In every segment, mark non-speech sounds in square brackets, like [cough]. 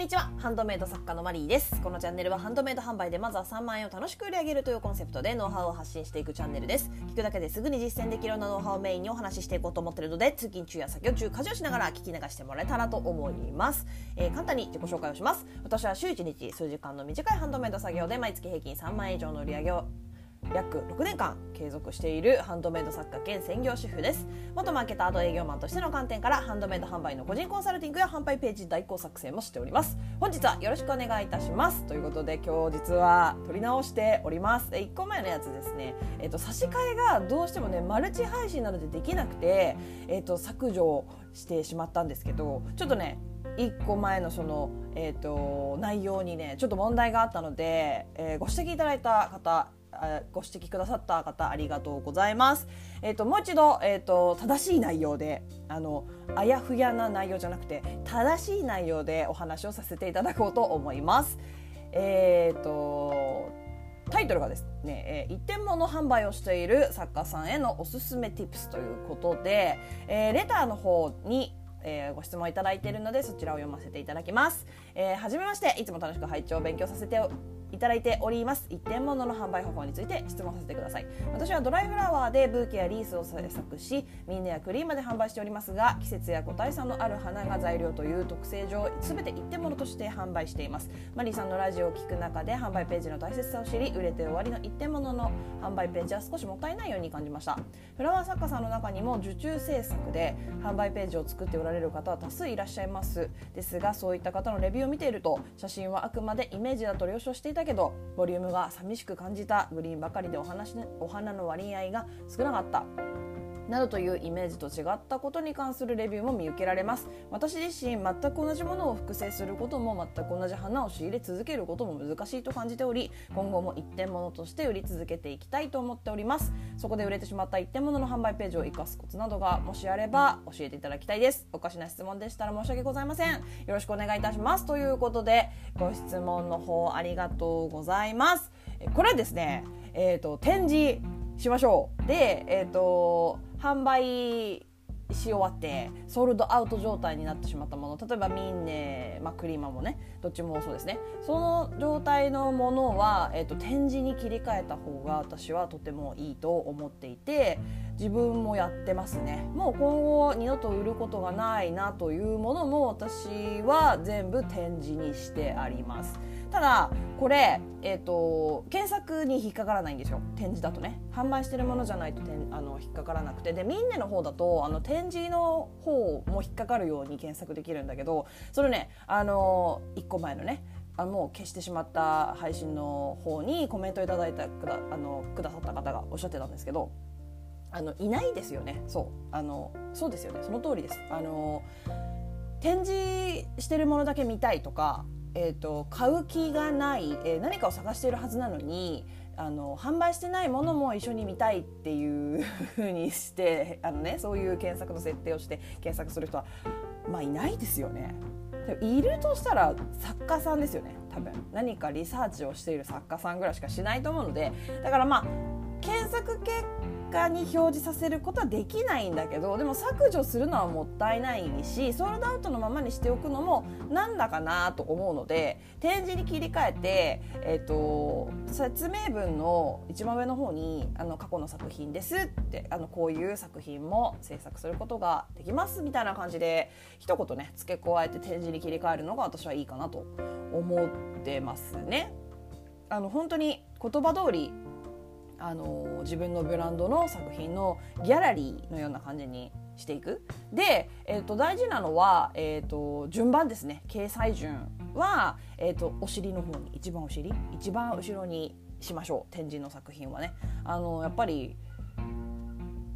にちは。ハンドメイド作家のマリーです。このチャンネルはハンドメイド販売でまずは3万円を楽しく売り上げるというコンセプトでノウハウを発信していくチャンネルです。聞くだけですぐに実践できるようなノウハウをメインにお話ししていこうと思っているので通勤中や作業中家事をしながら聞き流してもらえたらと思います、えー、簡単に自己紹介をします。私は週1日数時間の短いハンドメイド作業で毎月平均3万円以上の売り上げを約6年間継続しているハンドメイド作家兼専業主婦です。元マーケターと営業マンとしての観点からハンドメイド販売の個人コンサルティングや販売ページ代行作成もしております。本日はよろしくお願いいたします。ということで今日実は撮り直しております。1個前のやつですね。えっ、と差し替えがどうしてもねマルチ配信などでできなくてえっ、と削除してしまったんですけどちょっとね1個前のその、えーと、内容にねちょっと問題があったので、えー、ご指摘いただいた方ご指摘くださった方ありがとうございます。えっ、ー、ともう一度えっ、ー、と正しい内容であのあやふやな内容じゃなくて正しい内容でお話をさせていただこうと思います。えっ、ー、とタイトルがですね、えー、一点物販売をしている作家さんへのおすすめ tips ということで、えー、レターの方にえー、ご質問いただいているのでそちらを読ませていただきます。えー、はじめましていつも楽しく拝聴勉強させてただいております。一点物の販売方法について質問させてください。私はドライフラワーでブーケやリースを制作しミンネやクリームで販売しておりますが季節や個体差のある花が材料という特性上全て一点物として販売しています。マリーさんのラジオを聞く中で販売ページの大切さを知り売れて終わりの一点物の販売ページは少しもったいないように感じました。フラワー作家さんの中にも受注制作で販売ページを作っておられる方は多数いらっしゃいます。ですがそういった方のレビューを見ていると写真はあくまでイメージだと了承していたけけどボリュームが寂しく感じたグリーンばかりでお話お花の割合が少なかった。などというイメージと違ったことに関するレビューも見受けられます。私自身全く同じものを複製することも全く同じ花を仕入れ続けることも難しいと感じており今後も一点物として売り続けていきたいと思っております。そこで売れてしまった一点物の販売ページを生かすコツなどがもしあれば教えていただきたいです。おかしな質問でしたら申し訳ございません。よろしくお願いいたします。ということでご質問の方ありがとうございます。これはですねえっ、ー、と展示しましょう。でえっ、ー、と販売し終わってソールドアウト状態になってしまったもの。例えばミンネ、まあ、クリマもねどっちもそうですね。その状態のものは、えーと、展示に切り替えた方が私はとてもいいと思っていて自分もやってますね。もう今後二度と売ることがないなというものも私は全部展示にしてあります。ただこれ、えーと、検索に引っかからないんですよ。展示だとね。販売してるものじゃないとあの引っかからなくて。でミンネの方だとあの展示の方も引っかかるように検索できるんだけどそれねあの1個前のねあのもう消してしまった配信の方にコメントいただいたくだあのくださった方がおっしゃってたんですけどあのいないですよね。そう。あのそうですよね。その通りです。あの展示してるものだけ見たいとかえーと、買う気がない、えー、何かを探しているはずなのにあの販売してないものも一緒に見たいっていうふうにしてあの、ね、そういう検索の設定をして検索する人は、まあ、いないですよね。いるとしたら作家さんですよね多分何かリサーチをしている作家さんぐらいしかしないと思うのでだからまあ検索結果に表示させることはできないんだけどでも削除するのはもったいないしソールドアウトのままにしておくのもなんだかなと思うので展示に切り替えて、えーと、説明文の一番上の方にあの過去の作品ですってあのこういう作品も制作することができますみたいな感じで一言ね付け加えて展示に切り替えるのが私はいいかなと思ってますね。あの本当に言葉通りあの自分のブランドの作品のギャラリーのような感じにしていく。で、えーと、大事なのは、えーと、順番ですね。掲載順は、えーと、お尻の方に一番お尻？一番後ろにしましょう。展示の作品はね。あのやっぱり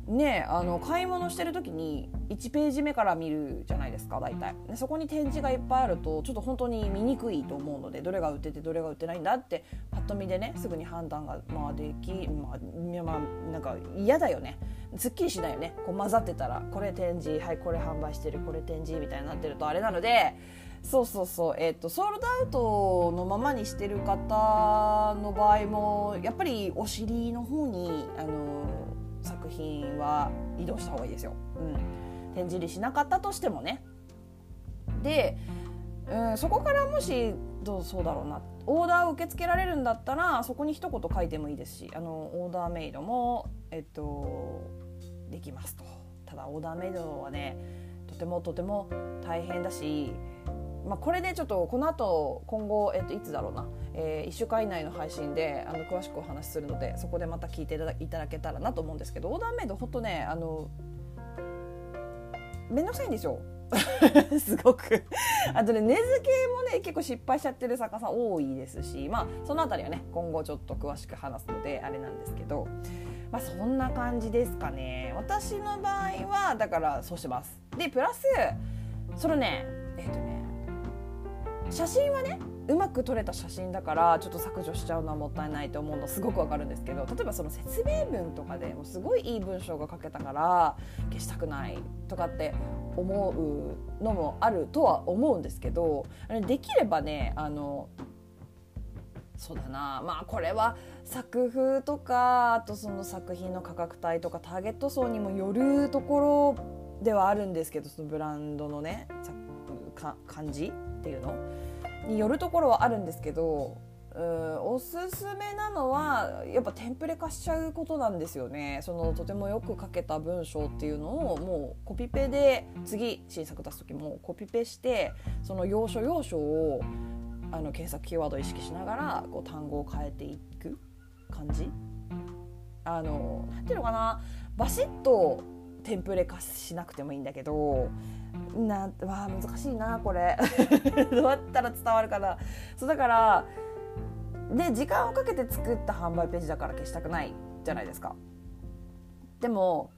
ねあの買い物してる時に1ページ目から見るじゃないですか大体。でそこに展示がいっぱいあるとちょっと本当に見にくいと思うのでどれが売っててどれが売ってないんだってパッと見でねすぐに判断が、まあ、でき、まあ、まあ、なんか嫌だよね。すっきりしないよね。こう混ざってたらこれ展示はいこれ販売してるこれ展示みたいになってるとあれなのでそうそうそうえっ、ー、とソールドアウトのままにしてる方の場合もやっぱりお尻の方にあの作品は移動した方がいいですよ。うん、展示にしなかったとしてもね。でうん、そこからもしどうそうだろうなオーダーを受け付けられるんだったらそこに一言書いてもいいですしあのオーダーメイドも、えっと、できますとただオーダーメイドはねとてもとても大変だし、まあ、これでちょっとこの後今後、えっと、いつだろうな、えー、1週間以内の配信であの詳しくお話しするのでそこでまた聞いていただけたらなと思うんですけどオーダーメイド本当ねあのめんどくさいんですよ。[laughs] すごく。あとね根付けもね結構失敗しちゃってる作家さん多いですしまあその辺りはね今後ちょっと詳しく話すのであれなんですけどまあそんな感じですかね。私の場合はだからそうします。でプラスそのねえっ、ー、とね写真はねうまく撮れた写真だからちょっと削除しちゃうのはもったいないと思うのすごくわかるんですけど例えばその説明文とかでもすごいいい文章が書けたから消したくないとかって思うのもあるとは思うんですけどできればねあのそうだなまあこれは作風とかあとその作品の価格帯とかターゲット層にもよるところではあるんですけどそのブランドのね感じっていうの。によるところはあるんですけどうんおすすめなのはやっぱテンプレ化しちゃうことなんですよね。そのとてもよく書けた文章っていうのをもうコピペで次新作出す時もコピペしてその要所要所をあの検索キーワードを意識しながらこう単語を変えていく感じ？あのなんていうのかな？バシッとテンプレ化しなくてもいいんだけどなわ難しいなこれ。[laughs] どうやったら伝わるかな。そうだからで時間をかけて作った販売ページだから消したくないじゃないですか。でも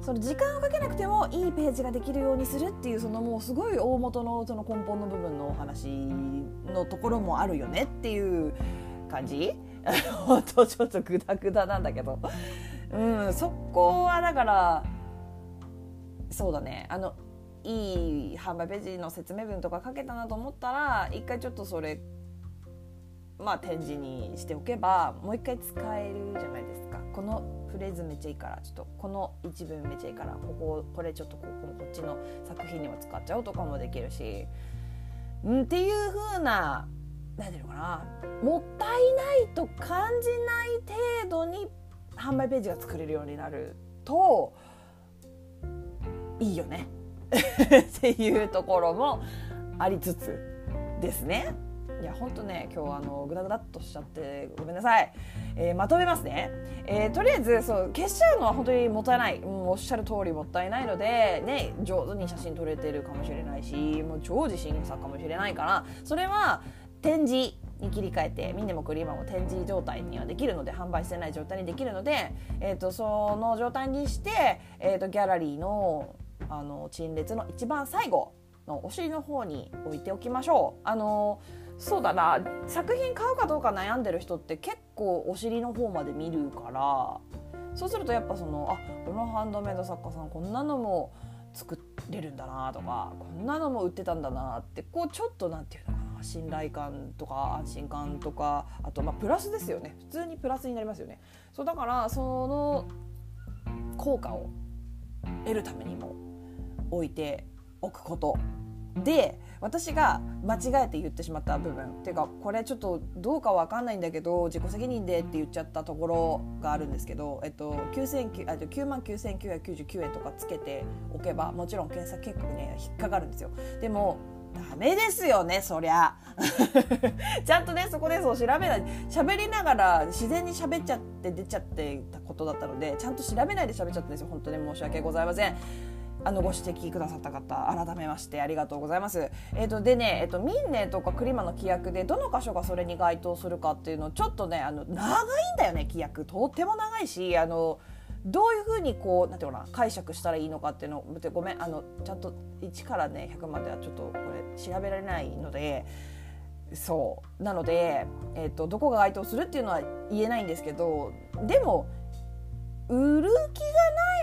その時間をかけなくてもいいページができるようにするっていうそのもうすごい大元のその根本の部分のお話のところもあるよねっていう感じ。本 [laughs] 当ちょっとグダグダなんだけど。うんそこはだからそうだね。あのいい販売ページの説明文とか書けたなと思ったら一回ちょっとそれまあ展示にしておけばもう一回使えるじゃないですか。このフレーズめっちゃいいからちょっとこの一文めっちゃいいからこここれちょっとこここっちの作品にも使っちゃおうとかもできるし、うん、っていう風な何ていうのかな。もったいないと感じない程度に販売ページが作れるようになるといいよね。[laughs] っていうところもありつつですね。いや本当ね今日はあのグダグダっとしちゃってごめんなさい、えー、まとめますね、えー、とりあえずそう消しちゃうのは本当にもったいない、うん、おっしゃる通りもったいないのでね上手に写真撮れてるかもしれないしもう超自信作かもしれないからそれは展示に切り替えてミネもクリーマも展示状態にはできるので販売してない状態にできるので、えーと、その状態にして、えーと、ギャラリーのあの陳列の一番最後のお尻の方に置いておきましょう。あのそうだな作品買うかどうか悩んでる人って結構お尻の方まで見るからそうするとやっぱそのあこのハンドメイド作家さんこんなのも作れるんだなとかこんなのも売ってたんだなってこうちょっと何て言うのか信頼感とか安心感とかあとまプラスですよね普通にプラスになりますよね。そうだからその効果を得るためにも置いておくことで私が間違えて言ってしまった部分っていうかこれちょっとどうかわかんないんだけど自己責任でって言っちゃったところがあるんですけど、えっと、9万9999円とかつけておけばもちろん検索結構ね引っかかるんですよ。でもダメですよねそりゃ。[laughs] ちゃんとねそこでそう調べない喋りながら自然に喋っちゃって出ちゃってたことだったのでちゃんと調べないで喋っちゃったんですよ。本当に申し訳ございません。あのご指摘くださった方改めましてありがとうございます。えっ、ー、とでね、えっ、ー、とミンネとかクリマの規約でどの箇所がそれに該当するかっていうのちょっとねあの長いんだよね規約。とっても長いしあのどういうふうにこうなんていうかな解釈したらいいのかっていうのごめんあのちゃんと1からね100まではちょっとこれ調べられないので。そう。なので、えーとどこが該当するっていうのは言えないんですけどでも売る気が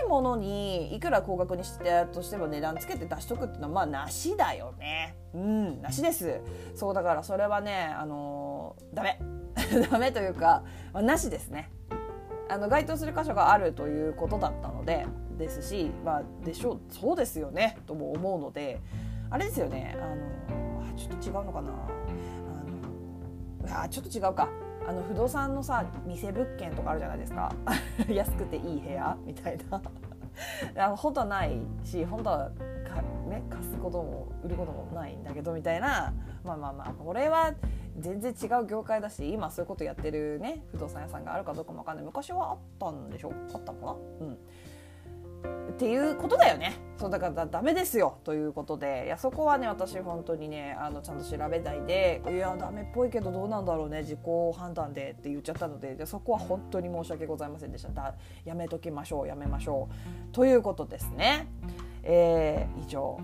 ないものにいくら高額にしてとしても値段つけて出しとくっていうのはまあなしだよね。うんなしです。そうだからそれはねあのー、ダメ。[laughs] ダメというか、まあ、なしですね。あの該当する箇所があるということだったのでですしまあでしょうそうですよねとも思うのであれですよねあのちょっと違うのかなあのあちょっと違うか。あの不動産のさ店物件とかあるじゃないですか。[laughs] 安くていい部屋みたいな。[laughs] あの本当はないし本当はか、ね、貸すことも売ることもないんだけどみたいな。まあまあまあこれは全然違う業界だし今そういうことやってるね不動産屋さんがあるかどうかも分かんない。昔はあったんでしょ？あったのかな？うん。っていうことだよね。そうだからダメですよ。ということで。いやそこはね私本当にねあのちゃんと調べないでいやダメっぽいけどどうなんだろうね自己判断でって言っちゃったので。でそこは本当に申し訳ございませんでした。だやめときましょうやめましょう。ということですね、えー、以上。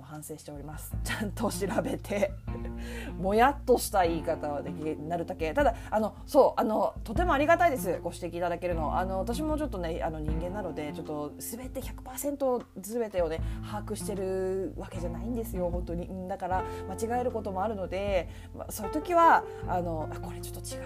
反省しております。[laughs] ちゃんと調べて [laughs] もやっとした言い方はできなるだけ。ただあのそうあのとてもありがたいです。ご指摘いただけるの。あの私もちょっとねあの人間なのでちょっと全て100%全てをね把握してるわけじゃないんですよ。本当に。だから間違えることもあるので、まあ、そういう時はあのこれちょっと違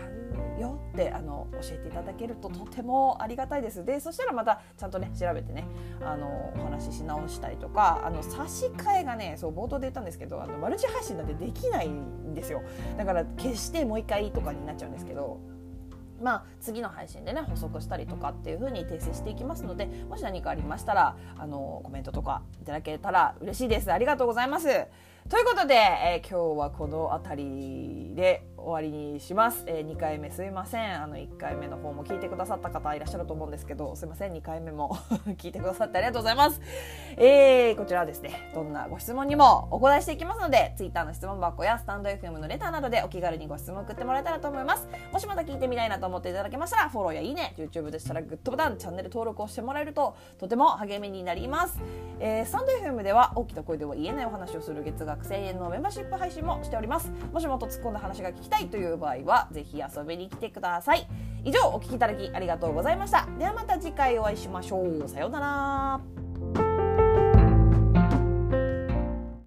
うよってあの教えていただけるととてもありがたいです。でそしたらまたちゃんとね調べてねあのお話しし直したりとかあの差し替えがねそう冒頭で言ったんですけどあのマルチ配信なんてできないんですよ。だから決してもう一回とかになっちゃうんですけどまあ、次の配信でね補足したりとかっていう風に訂正していきますのでもし何かありましたらあのコメントとかいただけたら嬉しいです。ありがとうございます。ということで、えー、今日はこの辺りで終わりにします、えー、2回目すいません。あの1回目の方も聞いてくださった方いらっしゃると思うんですけどすいません。2回目も [laughs] 聞いてくださってありがとうございます、えー、こちらはですねどんなご質問にもお答えしていきますので Twitter の質問箱やスタンド FM のレターなどでお気軽にご質問送ってもらえたらと思います。もしまた聞いてみたいなと思っていただけましたらフォローやいいね YouTube でしたらグッドボタンチャンネル登録をしてもらえるととても励みになります、えー、スタンド FM では大きな声では言えないお話をする月額1000円のメンバーシップ配信もしております。もしもっと突っ込んだ話が聞きたいという場合はぜひ遊びに来てください。以上お聴きいただきありがとうございました。ではまた次回お会いしましょう。さようなら。